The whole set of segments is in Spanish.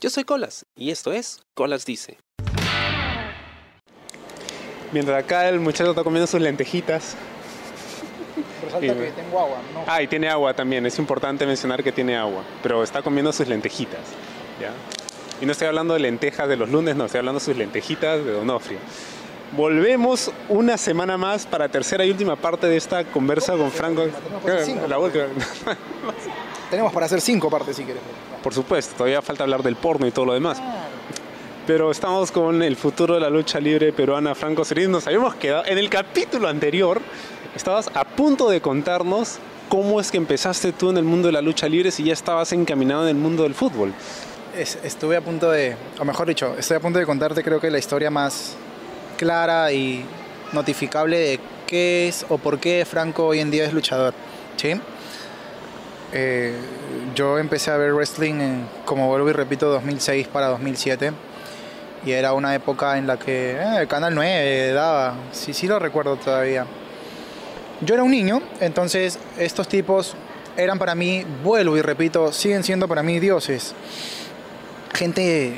Yo soy Colas y esto es Colas Dice. Mientras acá el muchacho está comiendo sus lentejitas. Resalta que tengo agua, ¿no? Ah, y tiene agua también. Es importante mencionar que tiene agua. Pero está comiendo sus lentejitas. ¿ya? Y no estoy hablando de lentejas de los lunes, no. Estoy hablando de sus lentejitas de Donofrio. Volvemos una semana más para tercera y última parte de esta conversa con Franco. La última. Tenemos para hacer cinco partes si quieres. Por supuesto, todavía falta hablar del porno y todo lo demás. Pero estamos con el futuro de la lucha libre peruana, Franco Celis. Nos habíamos quedado. En el capítulo anterior, estabas a punto de contarnos cómo es que empezaste tú en el mundo de la lucha libre si ya estabas encaminado en el mundo del fútbol. Es- estuve a punto de, o mejor dicho, estoy a punto de contarte creo que la historia más clara y notificable de qué es o por qué Franco hoy en día es luchador. ¿sí? Eh, yo empecé a ver wrestling en, como vuelvo y repito, 2006 para 2007. Y era una época en la que eh, el Canal 9 daba, sí, sí lo recuerdo todavía. Yo era un niño, entonces estos tipos eran para mí, vuelvo y repito, siguen siendo para mí dioses. Gente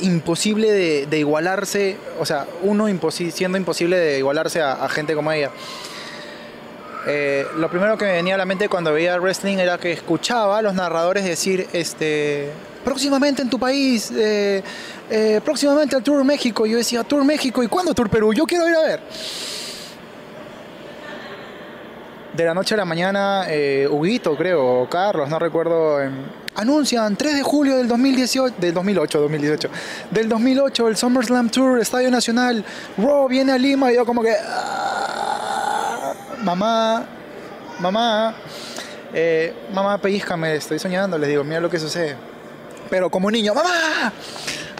imposible de, igualarse, o sea, uno siendo imposible de igualarse a gente como ella. Eh, lo primero que me venía a la mente cuando veía wrestling era que escuchaba a los narradores decir, este, próximamente en tu país, eh, eh, próximamente al Tour México. Y yo decía, Tour México, ¿y cuándo Tour Perú? Yo quiero ir a ver. De la noche a la mañana, Huguito, creo, o Carlos, no recuerdo, em, anuncian 3 de julio del 2018, del 2008, 2018, del 2008, el SummerSlam Tour, Estadio Nacional, Raw viene a Lima, y yo como que, "Ah, mamá, mamá, eh, mamá, pellizcame, estoy soñando, les digo, mira lo que sucede. Pero como niño, mamá,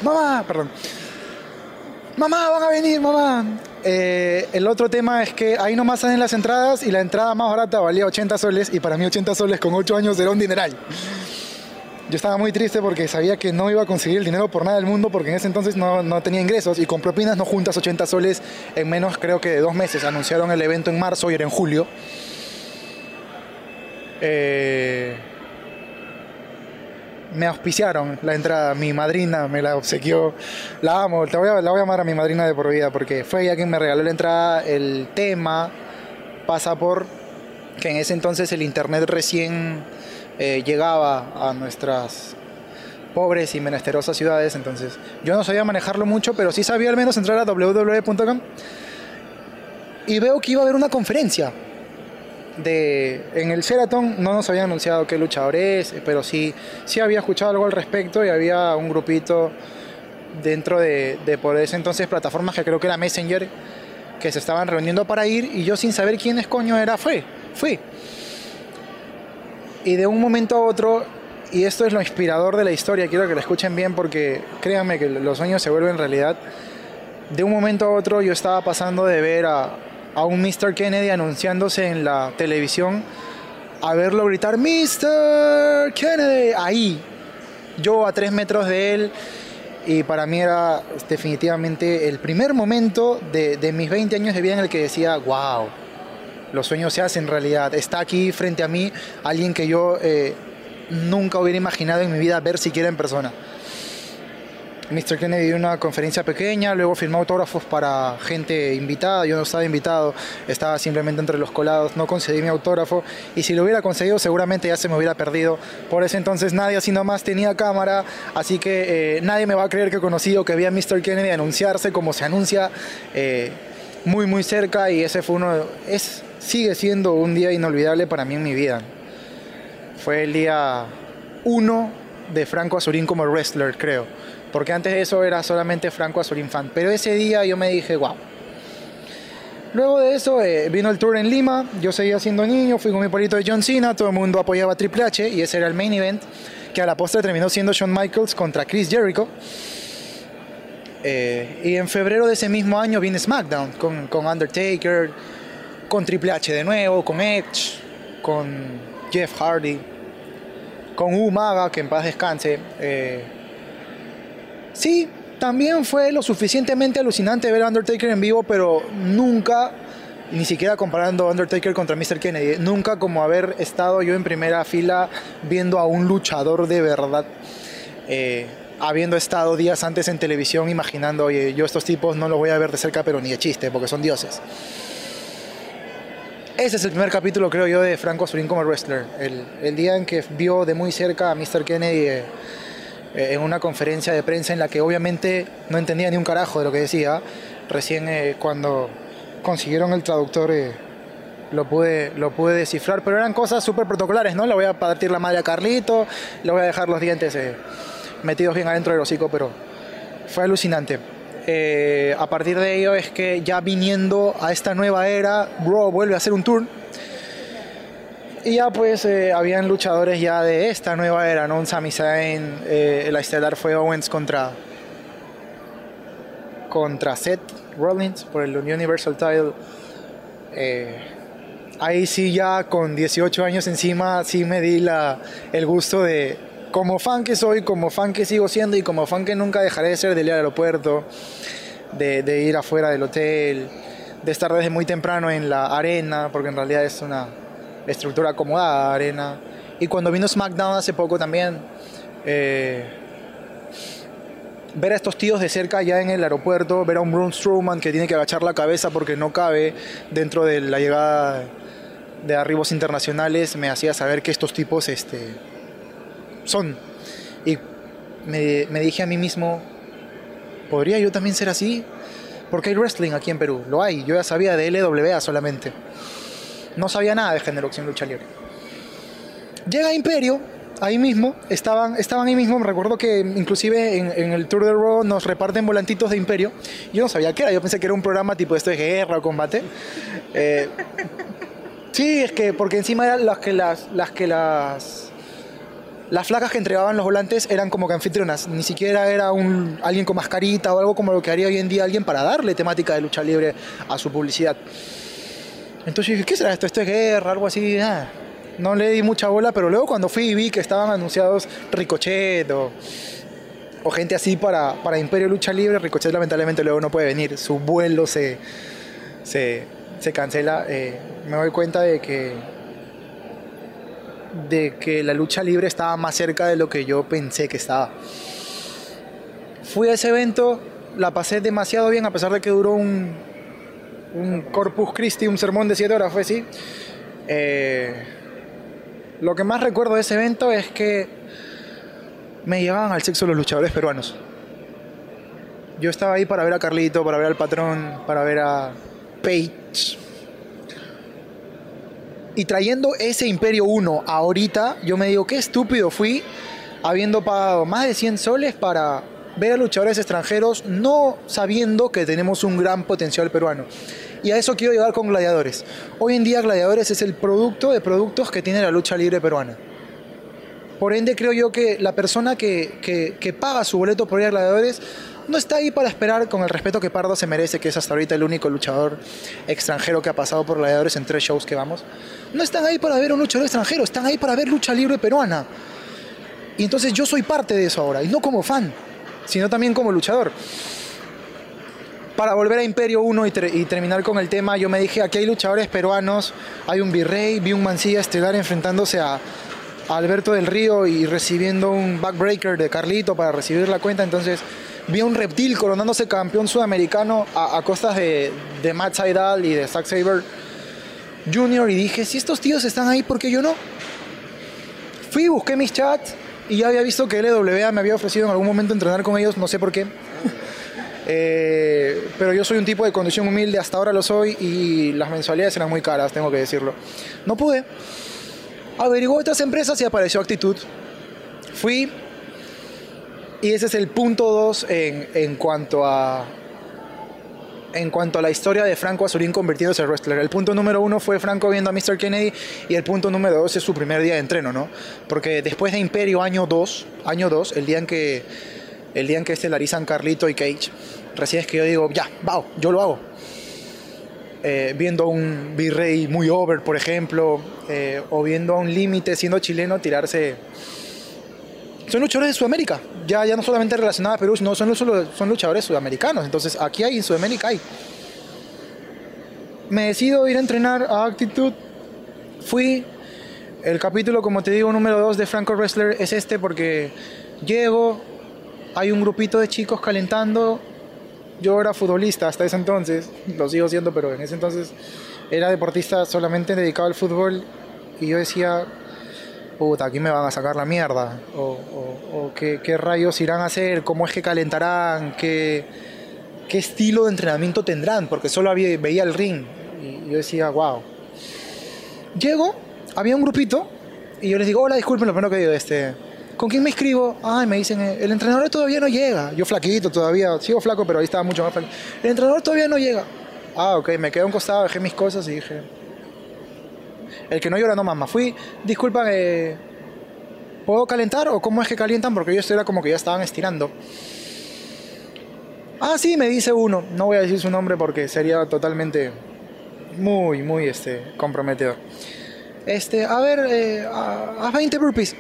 mamá, perdón. Mamá, van a venir, mamá. Eh, el otro tema es que ahí nomás salen las entradas y la entrada más barata valía 80 soles y para mí 80 soles con 8 años era un dineral. Yo estaba muy triste porque sabía que no iba a conseguir el dinero por nada del mundo porque en ese entonces no, no tenía ingresos y con propinas no juntas 80 soles en menos creo que de dos meses. Anunciaron el evento en marzo y era en julio. Eh, me auspiciaron la entrada, mi madrina me la obsequió. La amo, te voy a, la voy a amar a mi madrina de por vida porque fue ella quien me regaló la entrada. El tema pasa por que en ese entonces el internet recién eh, llegaba a nuestras pobres y menesterosas ciudades, entonces yo no sabía manejarlo mucho, pero sí sabía al menos entrar a www.com y veo que iba a haber una conferencia de en el Sheraton no nos habían anunciado qué luchador es, pero sí, sí había escuchado algo al respecto y había un grupito dentro de, de por ese entonces plataformas que creo que era Messenger que se estaban reuniendo para ir y yo sin saber quiénes coño era fue, fui. Y de un momento a otro, y esto es lo inspirador de la historia, quiero que lo escuchen bien porque créanme que los sueños se vuelven realidad. De un momento a otro yo estaba pasando de ver a, a un Mr. Kennedy anunciándose en la televisión a verlo gritar Mr. Kennedy ahí yo a tres metros de él y para mí era definitivamente el primer momento de, de mis 20 años de vida en el que decía wow los sueños se hacen realidad está aquí frente a mí alguien que yo eh, nunca hubiera imaginado en mi vida ver siquiera en persona Mr. Kennedy dio una conferencia pequeña, luego firmó autógrafos para gente invitada, yo no estaba invitado, estaba simplemente entre los colados, no concedí mi autógrafo y si lo hubiera conseguido seguramente ya se me hubiera perdido. Por ese entonces nadie así nomás tenía cámara, así que eh, nadie me va a creer que conocí o que vi a Mr. Kennedy anunciarse como se anuncia eh, muy muy cerca y ese fue uno, es, sigue siendo un día inolvidable para mí en mi vida. Fue el día 1 de Franco Azurín como wrestler, creo. Porque antes de eso era solamente Franco Azurín fan. Pero ese día yo me dije, wow. Luego de eso eh, vino el tour en Lima, yo seguía siendo niño, fui con mi polito de John Cena, todo el mundo apoyaba a Triple H y ese era el main event, que a la postre terminó siendo Shawn Michaels contra Chris Jericho. Eh, y en febrero de ese mismo año viene SmackDown con, con Undertaker, con Triple H de nuevo, con Edge, con Jeff Hardy, con Umaga, que en paz descanse. Eh, sí, también fue lo suficientemente alucinante ver a Undertaker en vivo, pero nunca, ni siquiera comparando Undertaker contra Mr. Kennedy, nunca como haber estado yo en primera fila viendo a un luchador de verdad. eh, habiendo estado días antes en televisión imaginando, oye, yo estos tipos no los voy a ver de cerca, pero ni de chiste, porque son dioses. Ese es el primer capítulo, creo yo, de Franco Azurín como wrestler. El, día en que vio de muy cerca a Mr. Kennedy eh, eh, en una conferencia de prensa en la que obviamente no entendía ni un carajo de lo que decía. Recién eh, cuando consiguieron el traductor lo, pude, lo pude descifrar, pero eran cosas súper protocolares, ¿no? Le voy a partir la madre a Carlito, le voy a dejar los dientes metidos bien adentro del hocico, pero fue alucinante. Eh, a partir de ello es que ya viniendo a esta nueva era, Raw vuelve a hacer un tour. Y ya pues eh, habían luchadores ya de esta nueva era, ¿no? Un Sami Zayn, eh, la estelar fue Owens contra contra Seth Rollins por el Universal Title. Eh, ahí sí ya con 18 años encima sí me di la, el gusto de, como fan que soy, como fan que sigo siendo y como fan que nunca dejaré de ser del aeropuerto, de, de ir afuera del hotel, de estar desde muy temprano en la arena, porque en realidad es una estructura acomodada, arena. Y cuando vino SmackDown hace poco también, eh, ver a estos tíos de cerca ya en el aeropuerto, ver a un Braun Strowman que tiene que agachar la cabeza porque no cabe dentro de la llegada de arribos internacionales, me hacía saber que estos tipos este, son. Y me, me dije a mí mismo, ¿podría yo también ser así? Porque hay wrestling aquí en Perú, lo hay, yo ya sabía de LWA solamente. No sabía nada de género en lucha libre. Llega Imperio, ahí mismo, estaban, estaban ahí mismo, me recuerdo que inclusive en, el Tour de Raw nos reparten volantitos de Imperio. Yo no sabía qué era, yo pensé que era un programa tipo esto de guerra o combate. Eh, sí, es que porque encima eran las que las, las que las las flacas que entregaban los volantes eran como que anfitrionas, ni siquiera era un, alguien con mascarita o algo como lo que haría hoy en día alguien para darle temática de lucha libre a su publicidad. Entonces dije, ¿qué será esto? ¿Esto es guerra? Algo así. Ah, no le di mucha bola, pero luego cuando fui y vi que estaban anunciados Ricochet o, o gente así para, para Imperio Lucha Libre, Ricochet lamentablemente luego no puede venir, su vuelo se, se, se cancela. Eh, me doy cuenta de que de que la lucha libre estaba más cerca de lo que yo pensé que estaba. Fui a ese evento, la pasé demasiado bien, a pesar de que duró un, un Corpus Christi, un sermón de 7 horas, fue así. Eh, lo que más recuerdo de ese evento es que me llevaban al sexo los luchadores peruanos. Yo estaba ahí para ver a Carlito, para ver al patrón, para ver a Page. Y trayendo ese Imperio 1 ahorita, yo me digo, qué estúpido fui habiendo pagado más de 100 soles para ver a luchadores extranjeros no sabiendo que tenemos un gran potencial peruano. Y a eso quiero llegar con Gladiadores. Hoy en día Gladiadores es el producto de productos que tiene la lucha libre peruana. Por ende creo yo que la persona que, que, que paga su boleto por ir a Gladiadores no está ahí para esperar con el respeto que Pardo se merece, que es hasta ahorita el único luchador extranjero que ha pasado por Gladiadores en tres shows que vamos. No están ahí para ver un luchador extranjero, están ahí para ver lucha libre peruana. Y entonces yo soy parte de eso ahora, y no como fan, sino también como luchador. Para volver a Imperio 1 y, y, terminar con el tema, yo me dije, aquí hay luchadores peruanos, hay un virrey, vi un mancilla estelar enfrentándose a, a Alberto del Río y recibiendo un backbreaker de Carlito para recibir la cuenta, entonces vi un reptil coronándose campeón sudamericano a, a costas de, de Matt Seidel y de Zack Saber Jr. y dije, si estos tíos están ahí, ¿por qué yo no? Fui, busqué mis chats y ya había visto que LWA me había ofrecido en algún momento entrenar con ellos, no sé por qué. eh, pero yo soy un tipo de condición humilde, hasta ahora lo soy y las mensualidades eran muy caras, tengo que decirlo. No pude. Averiguó otras empresas y apareció Actitud. Fui, y ese es el punto 2 en, en, cuanto a en cuanto a la historia de Franco Azurín convirtiéndose en wrestler. El punto número uno fue Franco viendo a Mr. Kennedy y el punto número dos es su primer día de entreno, ¿no? Porque después de Imperio año 2, año 2, el día en que el día en que estelarizan Carlito y Cage, recién es que yo digo, ya, va, yo lo hago. Eh, viendo a un virrey muy over, por ejemplo, eh, o viendo a un límite siendo chileno tirarse son luchadores de Sudamérica, ya, ya no solamente relacionados a Perú, sino son, son luchadores sudamericanos. Entonces, aquí hay, en Sudamérica hay. Me decido ir a entrenar a Actitud. Fui. El capítulo, como te digo, número 2 de Franco Wrestler es este porque Llego, hay un grupito de chicos calentando. Yo era futbolista hasta ese entonces, lo sigo siendo, pero en ese entonces era deportista solamente dedicado al fútbol. Y yo decía, puta, aquí me van a sacar la mierda. O, o- o ¿qué, qué rayos irán a hacer, cómo es que calentarán, qué, qué estilo de entrenamiento tendrán, porque solo había, veía el ring. Y yo decía, wow. Llego, había un grupito, y yo les digo, hola, disculpen, lo primero que digo, este, ¿con quién me inscribo? Ay, me dicen, "Eh, el entrenador todavía no llega. Yo flaquito todavía, sigo flaco, pero ahí estaba mucho más flaco. El entrenador todavía no llega. Ah, ok, me quedé a un costado, dejé mis cosas y dije, el que no llora no mama. Fui, disculpa, eh, ¿puedo calentar o cómo es que calientan? Porque ellos era como que ya estaban estirando. Ah, sí, me dice uno. No voy a decir su nombre porque sería totalmente muy, muy este, comprometedor. Este, a ver, eh, a 20 burpees.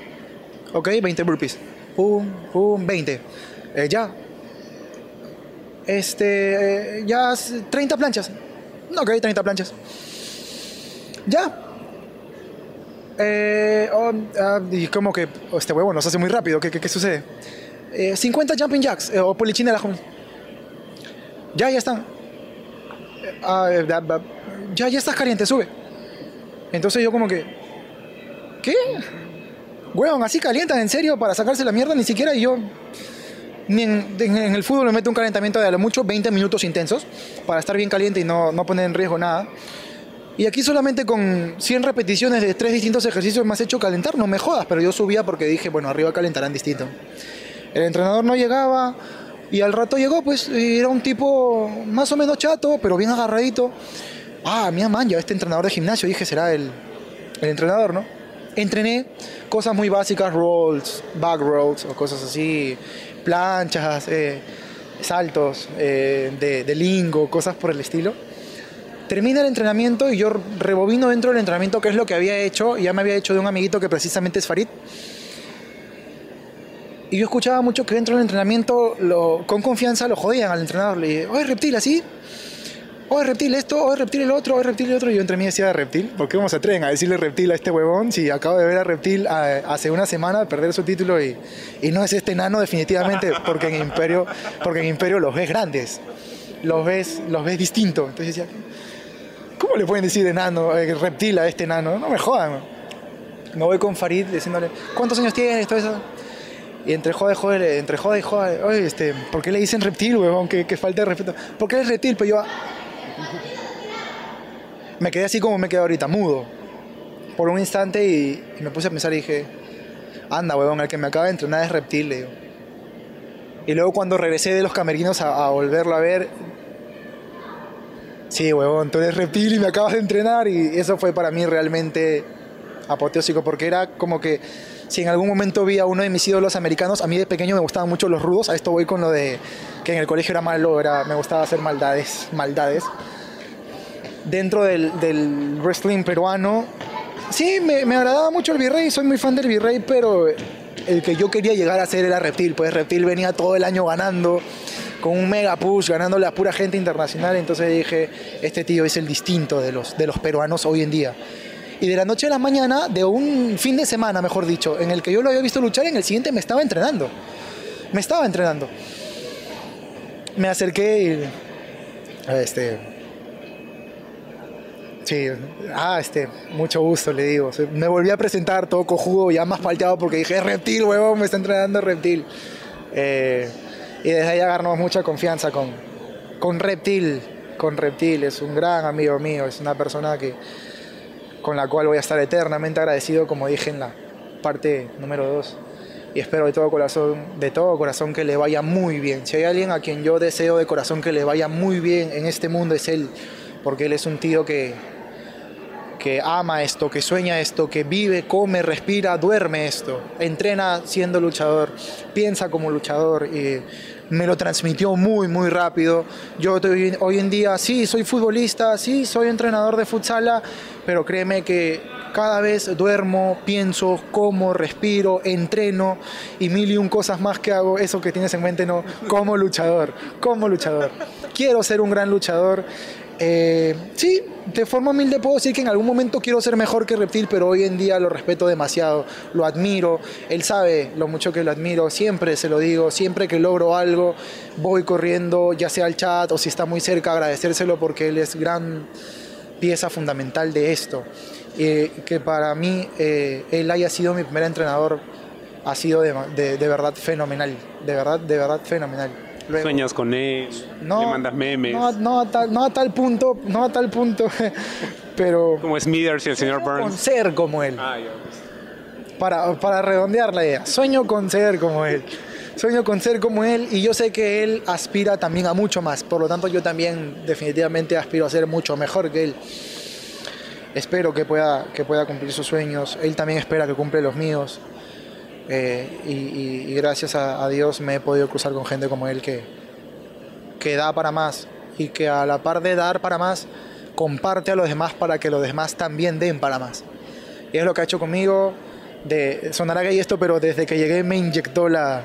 Ok, 20 burpees. Pum, pum, 20. Eh, ya. Este, eh, ya s- 30 planchas. Ok, 30 planchas. Ya. Eh, oh, ah, y como que oh, este huevo nos hace muy rápido. ¿Qué, qué, qué sucede? Eh, 50 jumping jacks eh, o polichinelas. Ya, ya están. Eh, ah, eh, ya, ya estás caliente, sube. Entonces yo como que... ¿Qué? Huevón, así calientan, en serio, para sacarse la mierda, ni siquiera yo... Ni en, en- en el fútbol me meto un calentamiento de a lo mucho 20 minutos intensos para estar bien caliente y no, no poner en riesgo nada. Y aquí solamente con 100 repeticiones de tres distintos ejercicios me has hecho calentar, no me jodas, pero yo subía porque dije, bueno, arriba calentarán distinto. El entrenador no llegaba y al rato llegó, pues era un tipo más o menos chato, pero bien agarradito. Ah, mira, man, ya este entrenador de gimnasio, dije, será el, el entrenador, ¿no? Entrené cosas muy básicas, rolls, back rolls o cosas así, planchas, eh, saltos eh, de lingo, cosas por el estilo. Termina el entrenamiento y yo rebobino dentro del entrenamiento qué es lo que había hecho. Ya me había hecho de un amiguito que precisamente es Farid. Y yo escuchaba mucho que dentro del entrenamiento, lo- con confianza, lo jodían al entrenador. Le dije, oye, reptil, así. Oye, reptil esto, oye, reptil el otro, oye, reptil el otro. Y yo entre mí decía reptil. ¿Por qué cómo se atreven a decirle reptil a este huevón si acabo de ver a reptil a- hace una semana perder su título y, y no es este enano definitivamente porque en Imperio, porque en Imperio los ves grandes. Los ves, los ves distintos. Entonces decía, ¿cómo le pueden decir enano, eh, reptil a este enano? No me jodan. Me voy con Farid diciéndole, ¿cuántos años tienes? Todo eso. Y entre jode, jode, entre jode y jode, oye, este, ¿por qué le dicen reptil, huevón? Que, que falta de respeto. ¿Por qué es reptil? Pero yo me quedé así como me quedé ahorita, mudo. Por un instante y, y me puse a pensar y dije, anda, huevón, el que me acaba de entrenar es reptil, le digo. Y luego cuando regresé de los camerinos a volverlo a ver, sí, huevón, tú eres reptil y me acabas de entrenar y eso fue para mí realmente apoteósico porque era como que si en algún momento vi a uno de mis ídolos americanos, a mí de pequeño me gustaban mucho los rudos, a esto voy con lo de que en el colegio era malo, era, me gustaba hacer maldades, maldades. Dentro del, del wrestling peruano, sí, me, me agradaba mucho el virrey, soy muy fan del virrey, pero el que yo quería llegar a ser era Reptil, pues Reptil venía todo el año ganando, con un mega push, ganándole a pura gente internacional, entonces dije, este tío es el distinto de los, de los peruanos hoy en día. Y de la noche a la mañana, de un fin de semana, mejor dicho, en el que yo lo había visto luchar, en el siguiente me estaba entrenando. Me estaba entrenando. Me acerqué y. Este. Sí, ah, este, mucho gusto, le digo. Me volví a presentar todo cojudo, ya más palteado, porque dije, reptil, huevón, me está entrenando reptil. Eh, y desde ahí agarramos mucha confianza con, con Reptil. Con Reptil, es un gran amigo mío, es una persona que, con la cual voy a estar eternamente agradecido, como dije en la parte número 2. Y espero de todo corazón, de todo corazón que le vaya muy bien. Si hay alguien a quien yo deseo de corazón que le vaya muy bien en este mundo es él, porque él es un tío que, que ama esto, que sueña esto, que vive, come, respira, duerme esto, entrena siendo luchador, piensa como luchador me lo transmitió muy, muy rápido. Yo hoy, en día sí, soy futbolista, sí, soy entrenador de futsala, pero créeme que cada vez duermo, pienso, como, respiro, entreno y mil y un cosas más que hago, eso que tienes en mente, no, como luchador, como luchador. Quiero ser un gran luchador Eh, sí, de forma humilde puedo decir que en algún momento quiero ser mejor que Reptil, pero hoy en día lo respeto demasiado, lo admiro, él sabe lo mucho que lo admiro, siempre se lo digo, siempre que logro algo voy corriendo, ya sea al chat o si está muy cerca, agradecérselo porque él es gran pieza fundamental de esto. Eh, que para mí eh, él haya sido mi primer entrenador ha sido de, de, de verdad fenomenal, de verdad, de verdad fenomenal. Luego, Sueñas con él, no, le mandas memes. No, no, a tal, no a tal punto, no a tal punto, pero... Como Smithers y el señor Burns. Con ser como él. Ah. Para, para redondear la idea, sueño con ser como él. Sueño con ser como él y yo sé que él aspira también a mucho más. Por lo tanto, yo también definitivamente aspiro a ser mucho mejor que él. Espero que pueda, que pueda cumplir sus sueños. Él también espera que cumple los míos. Eh, y, y, y, gracias a, a, Dios me he podido cruzar con gente como él que, que da para más y que a la par de dar para más, comparte a los demás para que los demás también den para más. Y es lo que ha hecho conmigo. De, sonará gay esto, pero desde que llegué me inyectó la...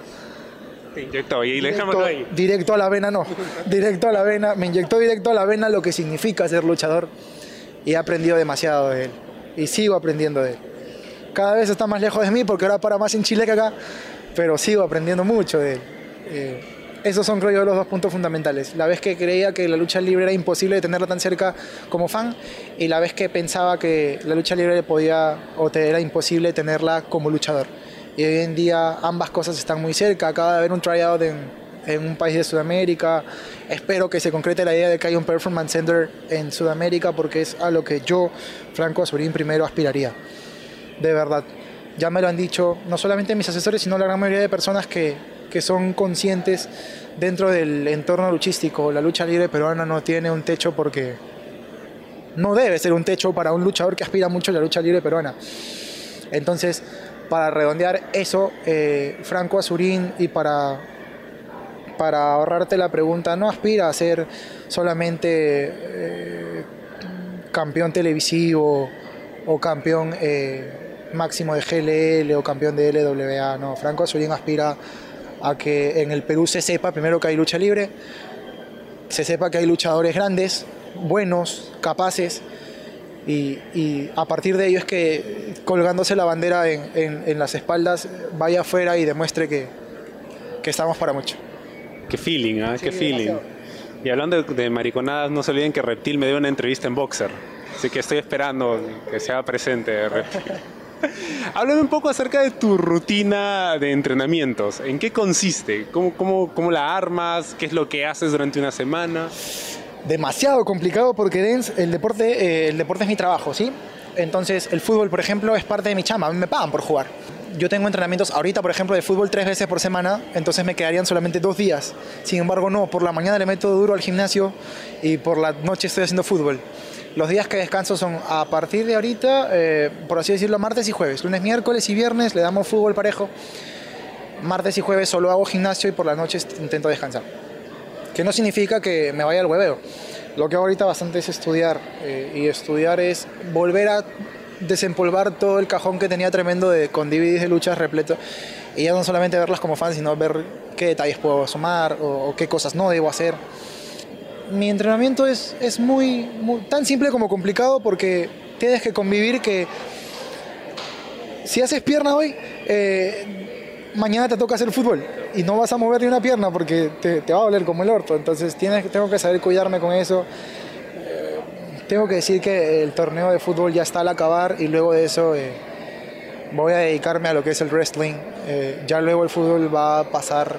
Te inyectó y directo, ahí. Directo a la vena, no. Directo a la vena. Me inyectó directo a la vena lo que significa ser luchador. Y he aprendido demasiado de él. Y sigo aprendiendo de él cada vez está más lejos de mí porque ahora para más en Chile que acá, pero sigo aprendiendo mucho de él. Eh, esos son, creo yo, los dos puntos fundamentales. La vez que creía que la lucha libre era imposible de tenerla tan cerca como fan y la vez que pensaba que la lucha libre podía o te era imposible tenerla como luchador. Y hoy en día ambas cosas están muy cerca. Acaba de haber un tryout en, en un país de Sudamérica. Espero que se concrete la idea de que haya un Performance Center en Sudamérica porque es a lo que yo, Franco Azurín, primero aspiraría de verdad. Ya me lo han dicho no solamente mis asesores, sino la gran mayoría de personas que, que son conscientes dentro del entorno luchístico. La lucha libre peruana no tiene un techo porque no debe ser un techo para un luchador que aspira mucho a la lucha libre peruana. Entonces, para redondear eso, eh, Franco Azurín, y para, para ahorrarte la pregunta, no aspira a ser solamente eh, campeón televisivo o campeón... Eh, máximo de GLL o campeón de LWA. No, Franco Azurín aspira a que en el Perú se sepa primero que hay lucha libre, se sepa que hay luchadores grandes, buenos, capaces, y, y a partir de ello es que colgándose la bandera en, en, en las espaldas vaya afuera y demuestre que, que, estamos para mucho. Qué feeling, ¿eh? Sí, qué feeling. Demasiado. Y hablando de, de mariconadas, no se olviden que Reptil me dio una entrevista en Boxer. Así que estoy esperando que sea presente Reptil. Háblame un poco acerca de tu rutina de entrenamientos. ¿En qué consiste? ¿Cómo, cómo, cómo la armas? ¿Qué es lo que haces durante una semana? Demasiado complicado porque el deporte, eh, el deporte es mi trabajo, ¿sí? Entonces, el fútbol, por ejemplo, es parte de mi chama. A mí me pagan por jugar. Yo tengo entrenamientos ahorita, por ejemplo, de fútbol tres veces por semana, entonces me quedarían solamente dos días. Sin embargo, no, por la mañana le meto duro al gimnasio y por la noche estoy haciendo fútbol. Los días que descanso son a partir de ahorita, eh, por así decirlo, martes y jueves. Lunes, miércoles y viernes le damos fútbol parejo. Martes y jueves solo hago gimnasio y por las noches intento descansar. Que no significa que me vaya al hueveo. Lo que hago ahorita bastante es estudiar. Eh, y estudiar es volver a desempolvar todo el cajón que tenía tremendo de, con DVDs de luchas repleto. Y ya no solamente verlas como fan, sino ver qué detalles puedo sumar o, qué cosas no debo hacer mi entrenamiento es, es muy, tan simple como complicado porque tienes que convivir que si haces pierna hoy, eh, mañana te toca hacer fútbol y no vas a mover ni una pierna porque te, te va a doler como el orto. Entonces tienes, tengo que saber cuidarme con eso. Tengo que decir que el torneo de fútbol ya está al acabar y luego de eso eh, voy a dedicarme a lo que es el wrestling. Eh, ya luego el fútbol va a pasar,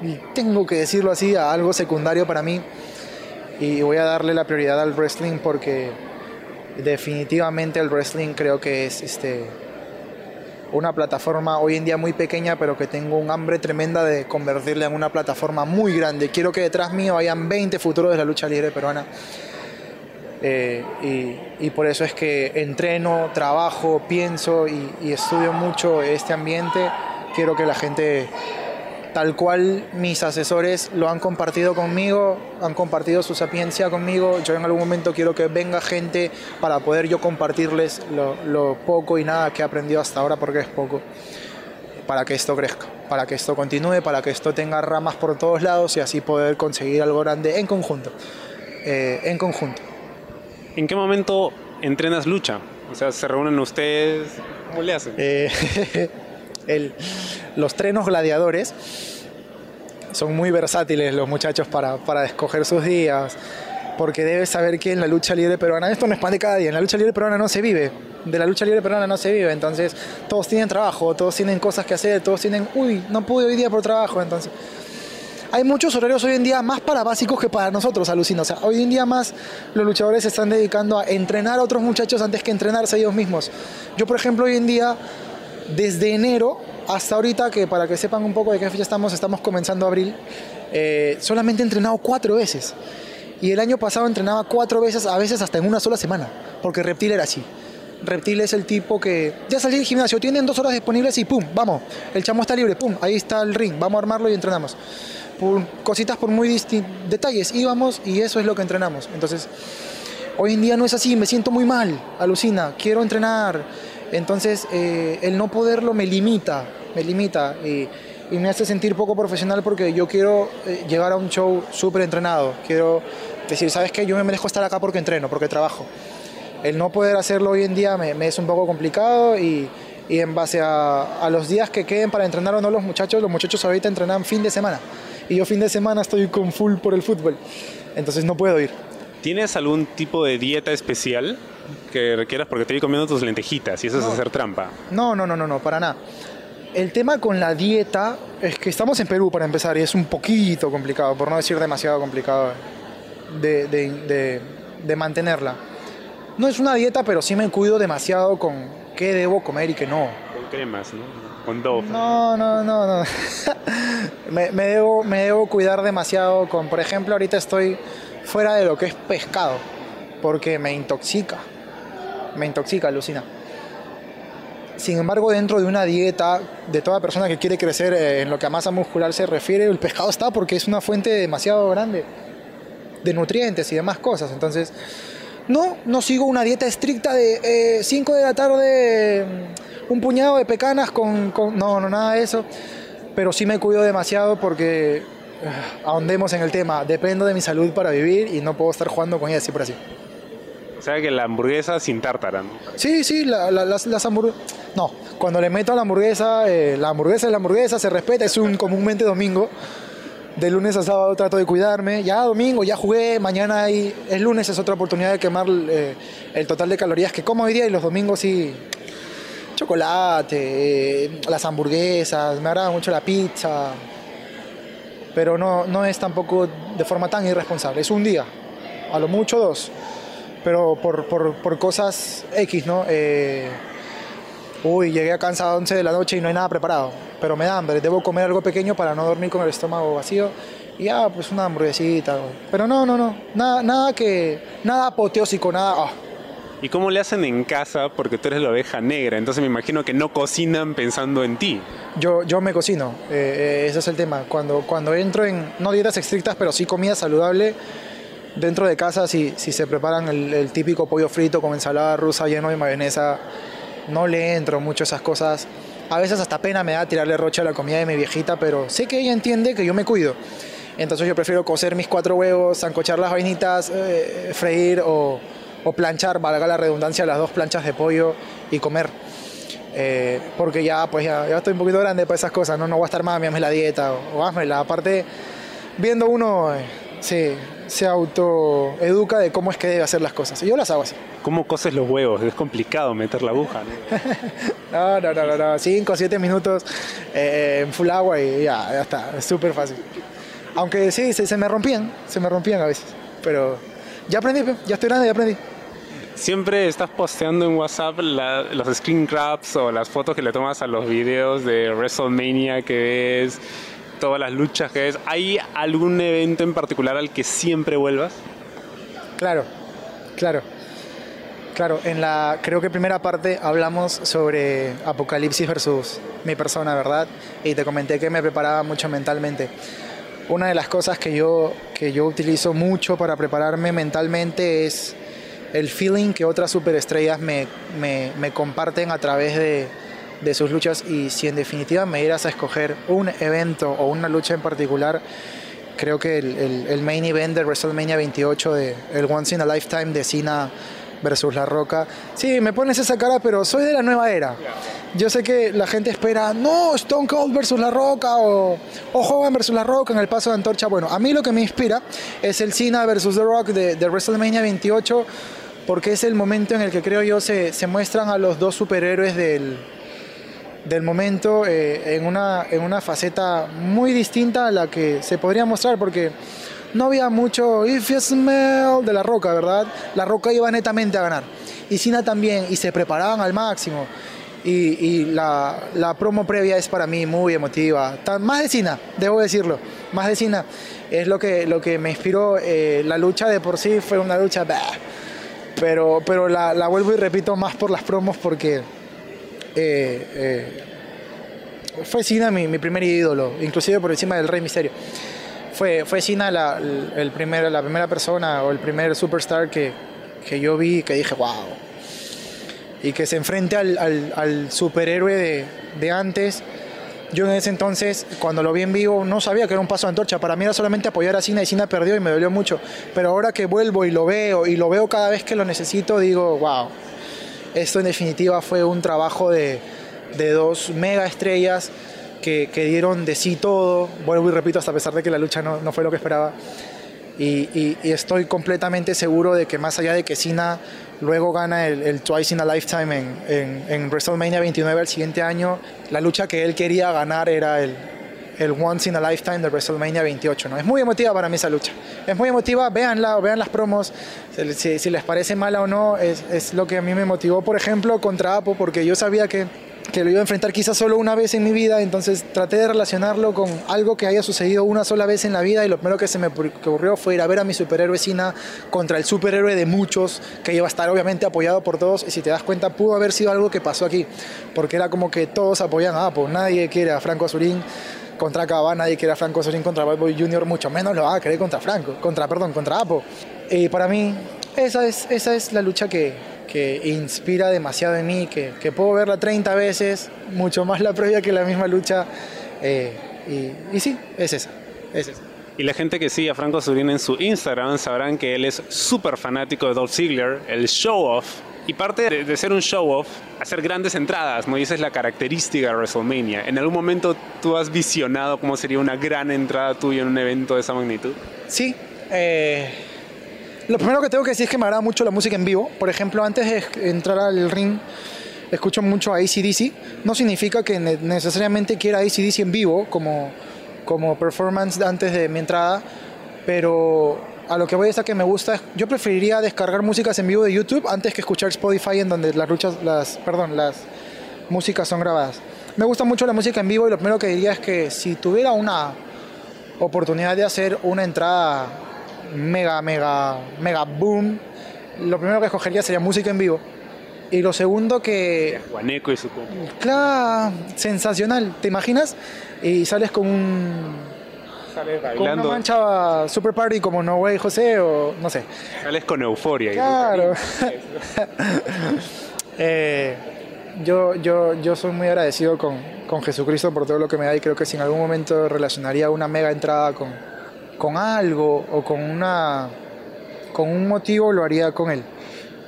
y tengo que decirlo así, a algo secundario para mí. Y voy a darle la prioridad al wrestling porque definitivamente el wrestling creo que es este una plataforma hoy en día muy pequeña pero que tengo un hambre tremenda de convertirla en una plataforma muy grande. Quiero que detrás mío hayan 20 futuros de la lucha libre peruana eh, y, y, por eso es que entreno, trabajo, pienso y, y estudio mucho este ambiente quiero que la gente tal cual mis asesores lo han compartido conmigo, han compartido su sapiencia conmigo. Yo en algún momento quiero que venga gente para poder yo compartirles lo, lo poco y nada que he aprendido hasta ahora, porque es poco, para que esto crezca, para que esto continúe, para que esto tenga ramas por todos lados y así poder conseguir algo grande en conjunto. eh, en conjunto. ¿En qué momento entrenas lucha? O sea, ¿se reúnen ustedes? ¿Cómo le hacen? Eh, los trenos gladiadores son muy versátiles los muchachos para, para escoger sus días, porque debes saber que en la lucha libre peruana, esto no es pan de cada día, en la lucha libre peruana no se vive, de la lucha libre peruana no se vive, entonces todos tienen trabajo, todos tienen cosas que hacer, todos tienen, uy, no pude hoy día por trabajo, entonces... Hay muchos horarios hoy en día más para básicos que para nosotros, alucina. O sea, hoy en día más los luchadores se están dedicando a entrenar a otros muchachos antes que entrenarse ellos mismos. Yo, por ejemplo, hoy en día desde enero hasta ahorita, que para que sepan un poco de qué fecha estamos, estamos comenzando abril, eh, solamente he entrenado cuatro veces. Y el año pasado entrenaba cuatro veces, a veces hasta en una sola semana, porque Reptil era así. Reptil es el tipo que ya salí del gimnasio, tienen dos horas disponibles y pum, vamos, el chamo está libre, pum, ahí está el ring, vamos a armarlo y entrenamos. Por cositas por muy distin- detalles, íbamos y eso es lo que entrenamos. Entonces, Hoy en día no es así, me siento muy mal, alucina, quiero entrenar. Entonces, eh, el no poderlo me limita, me limita y, y me hace sentir poco profesional porque yo quiero eh, llegar a un show súper entrenado. Quiero decir, ¿sabes qué? Yo me merezco estar acá porque entreno, porque trabajo. El no poder hacerlo hoy en día me, es un poco complicado y, y en base a, a los días que queden para entrenar o no los muchachos, los muchachos ahorita entrenan fin de semana y yo fin de semana estoy con full por el fútbol. Entonces no puedo ir. ¿Tienes algún tipo de dieta especial que requieras? Porque te vi comiendo tus lentejitas y eso es hacer trampa. No, no, no, no, no, para nada. El tema con la dieta es que estamos en Perú para empezar y es un poquito complicado, por no decir demasiado complicado de, de- de- de mantenerla. No es una dieta, pero sí me cuido demasiado con qué debo comer y qué no. Con cremas, ¿no? No, no, no, no. me, debo, me debo cuidar demasiado con, por ejemplo, ahorita estoy fuera de lo que es pescado, porque me intoxica. Me intoxica, alucina. Sin embargo, dentro de una dieta de toda persona que quiere crecer eh, en lo que a masa muscular se refiere, el pescado está porque es una fuente demasiado grande de nutrientes y demás cosas. Entonces, no, no sigo una dieta estricta de 5 de la tarde, un puñado de pecanas con, con- No, no, nada de eso. Pero sí me cuido demasiado porque ah, ahondemos en el tema. Dependo de mi salud para vivir y no puedo estar jugando con ella así por así. O sea que la hamburguesa sin tártara, ¿no? Sí, sí, la- la- las, las hamburguesas. No, cuando le meto a la hamburguesa, eh, la hamburguesa es la hamburguesa, se respeta, es un comúnmente domingo. De lunes a sábado trato de cuidarme. Ya domingo, ya jugué, mañana hay, es lunes, es otra oportunidad de quemar eh, el total de calorías que como hoy día y los domingos sí. Chocolate, eh, las hamburguesas, me agrada mucho la pizza. Pero no, no es tampoco de forma tan irresponsable. Es un día, a lo mucho dos pero por, por, por cosas X, ¿no? Eh, uy, llegué a a 11 de la noche y no hay nada preparado, pero me da hambre, debo comer algo pequeño para no dormir con el estómago vacío. Y ya, pues una hamburguesita. Pero no, no, no, nada, nada que, nada apoteósico, nada... ah. ¿Y cómo le hacen en casa? Porque tú eres la oveja negra, entonces me imagino que no cocinan pensando en ti. Yo, yo me cocino, eh, eh, ese es el tema. Cuando, cuando entro en, no dietas estrictas, pero sí comida saludable, dentro de casa, si, si se preparan el, típico pollo frito con ensalada rusa lleno de mayonesa, no le entro mucho esas cosas. A veces hasta pena me da tirarle rocha a la comida de mi viejita, pero sé que ella entiende que yo me cuido. Entonces yo prefiero cocer mis cuatro huevos, zancochar las vainitas, eh, freír o, o planchar, valga la redundancia, las dos planchas de pollo y comer. Eh, porque ya, pues ya, ya estoy un poquito grande para esas cosas, no, no voy a estar mami, hazme la dieta o, o házmela. Aparte, viendo uno, eh, se, se autoeduca de cómo es que debe hacer las cosas. Y yo las hago así. ¿Cómo coces los huevos? Es complicado meter la aguja, ¿no? No, no, no, no. Cinco siete minutos eh, en full agua y ya, ya está. Es súper fácil. Aunque sí, se, se me rompían, se me rompían a veces. Pero ya aprendí, ya estoy grande, ya aprendí. Siempre estás posteando en WhatsApp los screen grabs o las fotos que le tomas a los videos de WrestleMania que ves, todas las luchas que ves. ¿Hay algún evento en particular al que siempre vuelvas? Claro, claro. Claro, en la creo que primera parte hablamos sobre Apocalipsis versus mi persona, ¿verdad? Y te comenté que me preparaba mucho mentalmente. Una de las cosas que yo, que yo utilizo mucho para prepararme mentalmente es el feeling que otras superestrellas me, me, comparten a través de, de sus luchas y si en definitiva me dieras a escoger un evento o una lucha en particular, creo que el, el, el main event de WrestleMania 28, de, el Once in a Lifetime de Cena versus La Roca. Sí, me pones esa cara, pero soy de la nueva era. Yo sé que la gente espera, no, Stone Cold versus La Roca o, o Hogan versus La Roca en el paso de antorcha. Bueno, a mí lo que me inspira es el Cena versus The Rock de, de WrestleMania 28, porque es el momento en el que creo yo se, se muestran a los dos superhéroes del, del momento eh, en, una, en una faceta muy distinta a la que se podría mostrar, porque no había mucho If You Smell de La Roca, ¿verdad? La Roca iba netamente a ganar. Y Cena también, y se preparaban al máximo. Y, la, promo previa es para mí muy emotiva. Tan, más de Cena, debo decirlo. Más de Cena. Es lo que, me inspiró. Eh, la lucha de por sí fue una lucha... Pero, pero la, la, vuelvo y repito más por las promos porque... Eh, eh, fue Cena mi, mi primer ídolo, inclusive por encima del Rey Misterio fue, fue Cena la, el primer, la primera persona o el primer superstar que, que yo vi que dije, wow. Y que se enfrente al, al, al superhéroe de, de, antes. Yo en ese entonces, cuando lo vi en vivo, no sabía que era un paso de antorcha. Para mí era solamente apoyar a Cena y Cena perdió y me dolió mucho. Pero ahora que vuelvo y lo veo y lo veo cada vez que lo necesito, digo, wow. Esto en definitiva fue un trabajo de, de dos mega estrellas que, que, dieron de sí todo, vuelvo y repito, hasta a pesar de que la lucha no, no fue lo que esperaba. Y, estoy completamente seguro de que más allá de que Cena luego gana el, Twice in a Lifetime en, en, en, WrestleMania 29 el siguiente año, la lucha que él quería ganar era el, el Once in a Lifetime de WrestleMania 28. ¿no? Es muy emotiva para mí esa lucha. Es muy emotiva, véanla, vean las promos, si, si les parece mala o no, es, es lo que a mí me motivó, por ejemplo, contra Apo, porque yo sabía que que lo iba a enfrentar quizás solo una vez en mi vida, entonces traté de relacionarlo con algo que haya sucedido una sola vez en la vida y lo primero que se me ocurrió fue ir a ver a mi superhéroe Cena contra el superhéroe de muchos, que iba a estar obviamente apoyado por todos y si te das cuenta pudo haber sido algo que pasó aquí, porque era como que todos apoyan a Apo, nadie quiere a Franco Azurín contra Cava, nadie quiere a Franco Azurín contra Bad Boy Jr., mucho menos lo va a querer contra Franco, contra, perdón, contra Apo. Y para mí esa es, esa es la lucha que, que inspira demasiado en mí, que, que, puedo verla 30 veces, mucho más la previa que la misma lucha. Eh, y, y, sí, es esa, es esa. Y la gente que sigue a Franco Azurín en su Instagram sabrán que él es súper fanático de Dolph Ziggler, el show off. Y parte de, de ser un show off, hacer grandes entradas, ¿no? Y esa es la característica de WrestleMania. ¿En algún momento tú has visionado cómo sería una gran entrada tuya en un evento de esa magnitud? Sí. Eh lo primero que tengo que decir es que me agrada mucho la música en vivo. Por ejemplo, antes de entrar al ring, escucho mucho a ACDC. No significa que necesariamente quiera ACDC en vivo como, como performance antes de mi entrada, pero a lo que voy a que me gusta. Yo preferiría descargar músicas en vivo de YouTube antes que escuchar Spotify en donde las luchas, las, perdón, las músicas son grabadas. Me gusta mucho la música en vivo y lo primero que diría es que si tuviera una oportunidad de hacer una entrada mega, mega, mega boom, lo primero que escogería sería música en vivo. Y lo segundo que... Juaneco y su Claro, sensacional. ¿Te imaginas? Y sales con un... Sales con una mancha super party como No Way José o no sé. Sales con euforia. Claro. eh, yo, yo, yo soy muy agradecido con, con Jesucristo por todo lo que me da y creo que si en algún momento relacionaría una mega entrada con, con algo o con, una, con un motivo, lo haría con él.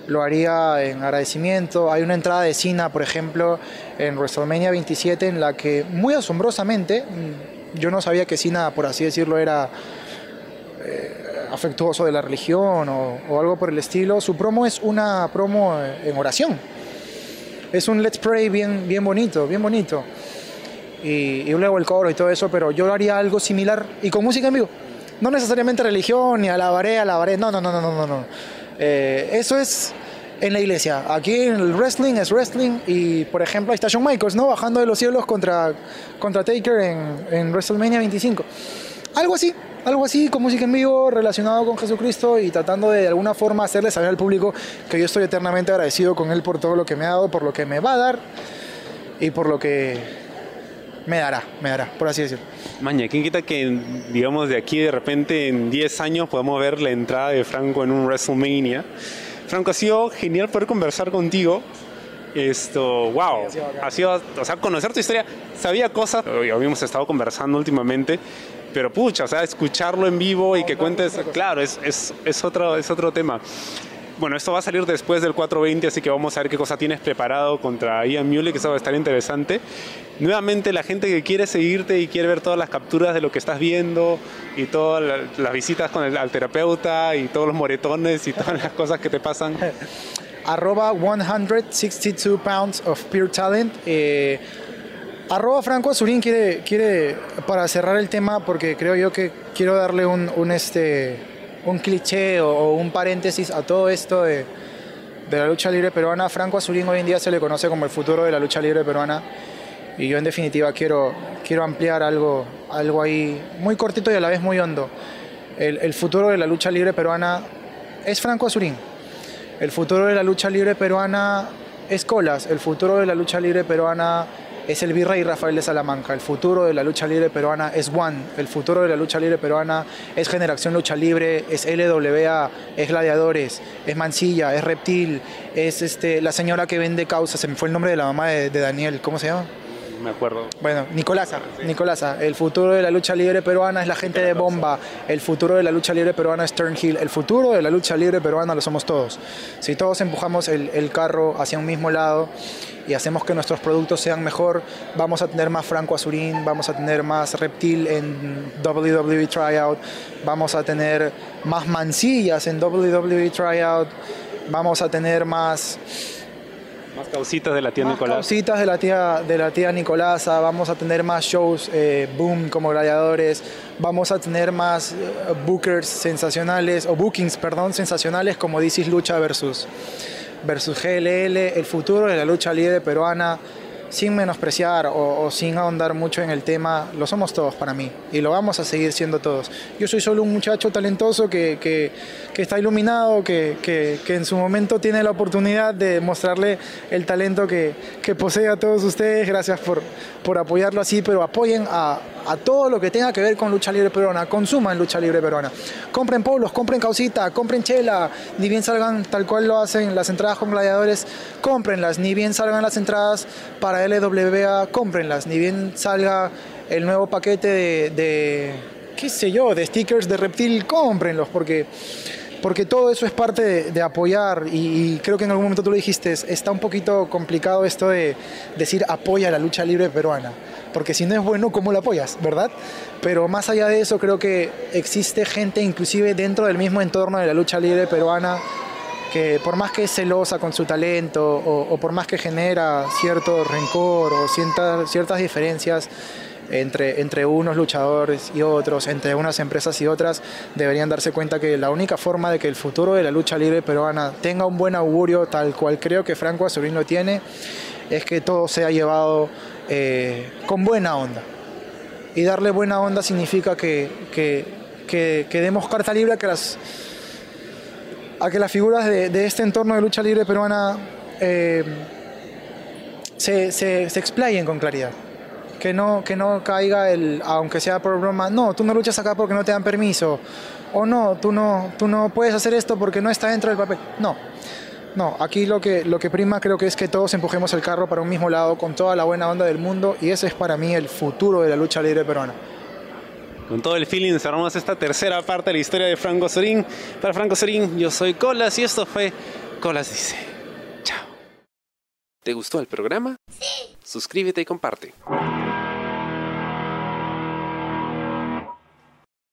Lo haría en agradecimiento. Hay una entrada de Cena, por ejemplo, en WrestleMania 27, en la que muy asombrosamente, yo no sabía que Cena, por así decirlo, era eh, afectuoso de la religión o, algo por el estilo. Su promo es una promo en oración. Es un Let's Pray bien, bien bonito, bien bonito. Y, y luego el coro y todo eso, pero yo haría algo similar y con música en vivo no necesariamente religión, ni alabaré, alabaré, no, no, no, no, no, no. Eh, eso es en la iglesia. Aquí el wrestling es wrestling y, por ejemplo, ahí está Shawn Michaels, ¿no? Bajando de los cielos contra, contra Taker en, en WrestleMania 25. Algo así, algo así con música en vivo relacionado con Jesucristo y tratando de, de alguna forma hacerle saber al público que yo estoy eternamente agradecido con Él por todo lo que me ha dado, por lo que me va a dar y por lo que me dará, me dará, por así decirlo. Maña, ¿quién quita que, digamos, de aquí de repente en 10 años podamos ver la entrada de Franco en un WrestleMania? Franco, ha sido genial poder conversar contigo. Esto, wow, ha sido, o sea, conocer tu historia. Sabía cosas, habíamos estado conversando últimamente, Pero pucha, o sea, escucharlo en vivo y que cuentes, claro, es, es, es, otro, es otro tema. Bueno, esto va a salir después del 420, así que vamos a ver qué cosa tienes preparado contra Ian Muley, que eso va a estar interesante. Nuevamente, la gente que quiere seguirte y quiere ver todas las capturas de lo que estás viendo y todas las visitas con el al terapeuta y todos los moretones y todas las cosas que te pasan. Arroba 162 pounds of pure talent. Eh, arroba Franco Azurín quiere, quiere, para cerrar el tema, porque creo yo que quiero darle un, un este un cliché o, un paréntesis a todo esto de, de, la lucha libre peruana. Franco Azurín hoy en día se le conoce como el futuro de la lucha libre peruana y yo en definitiva quiero, quiero ampliar algo, algo ahí muy cortito y a la vez muy hondo. El, el futuro de la lucha libre peruana es Franco Azurín. El futuro de la lucha libre peruana es Colas. El futuro de la lucha libre peruana es el virrey Rafael de Salamanca. El futuro de la lucha libre peruana es One. El futuro de la lucha libre peruana es Generación Lucha Libre, es LWA, es Gladiadores, es Mancilla, es Reptil, es este, la señora que vende causas. Se me fue el nombre de la mamá de, de Daniel. ¿Cómo se llama? Me acuerdo. Bueno, Nicolasa, Nicolasa, el futuro de la lucha libre peruana es la gente de Bomba, el futuro de la lucha libre peruana es Turnhill, el futuro de la lucha libre peruana lo somos todos. Si todos empujamos el, el carro hacia un mismo lado y hacemos que nuestros productos sean mejor, vamos a tener más Franco Azurín, vamos a tener más Reptil en WWE Tryout, vamos a tener más mancillas en WWE Tryout, vamos a tener más más causitas de la tía más Nicolás. Causitas de la tía, de la tía Nicolasa, vamos a tener más shows eh, boom como gladiadores, vamos a tener más eh, bookers sensacionales, o bookings, perdón, sensacionales como DC's Lucha versus, versus GLL, el futuro de la lucha libre peruana sin menospreciar o, o, sin ahondar mucho en el tema, lo somos todos para mí y lo vamos a seguir siendo todos. Yo soy solo un muchacho talentoso que, que, que está iluminado, que, que, en su momento tiene la oportunidad de mostrarle el talento que, posee a todos ustedes. Gracias por, por apoyarlo así, pero apoyen a, a todo lo que tenga que ver con lucha libre peruana, consuman lucha libre peruana. Compren polos, compren causita, compren chela, ni bien salgan tal cual lo hacen las entradas con gladiadores, cómprenlas, ni bien salgan las entradas para LWA, cómprenlas, ni bien salga el nuevo paquete de, qué sé yo, de stickers de Reptil, cómprenlos, porque porque todo eso es parte de, de apoyar y, y, creo que en algún momento tú lo dijiste, está un poquito complicado esto de decir apoya la lucha libre peruana, porque si no es bueno, ¿cómo la apoyas? ¿Verdad? Pero más allá de eso, creo que existe gente inclusive dentro del mismo entorno de la lucha libre peruana que por más que es celosa con su talento o, o por más que genera cierto rencor o ciertas, ciertas diferencias, entre, entre unos luchadores y otros, entre unas empresas y otras, deberían darse cuenta que la única forma de que el futuro de la lucha libre peruana tenga un buen augurio, tal cual creo que Franco Azurín lo tiene, es que todo sea llevado eh, con buena onda. Y darle buena onda significa que, que, que, que demos carta libre a que las, a que las figuras de, de este entorno de lucha libre peruana eh, se, se, se explayen con claridad que no, que no caiga el, aunque sea por broma, no, tú no luchas acá porque no te dan permiso, o no, tú no, tú no puedes hacer esto porque no está dentro del papel. No, no, aquí lo que, lo que prima creo que es que todos empujemos el carro para un mismo lado con toda la buena onda del mundo y ese es para mí el futuro de la lucha libre peruana. Con todo el feeling cerramos esta tercera parte de la historia de Franco Sorín. Para Franco Sorín, yo soy Colas y esto fue Colas Dice. Chao. ¿Te gustó el programa? Sí. Suscríbete y comparte.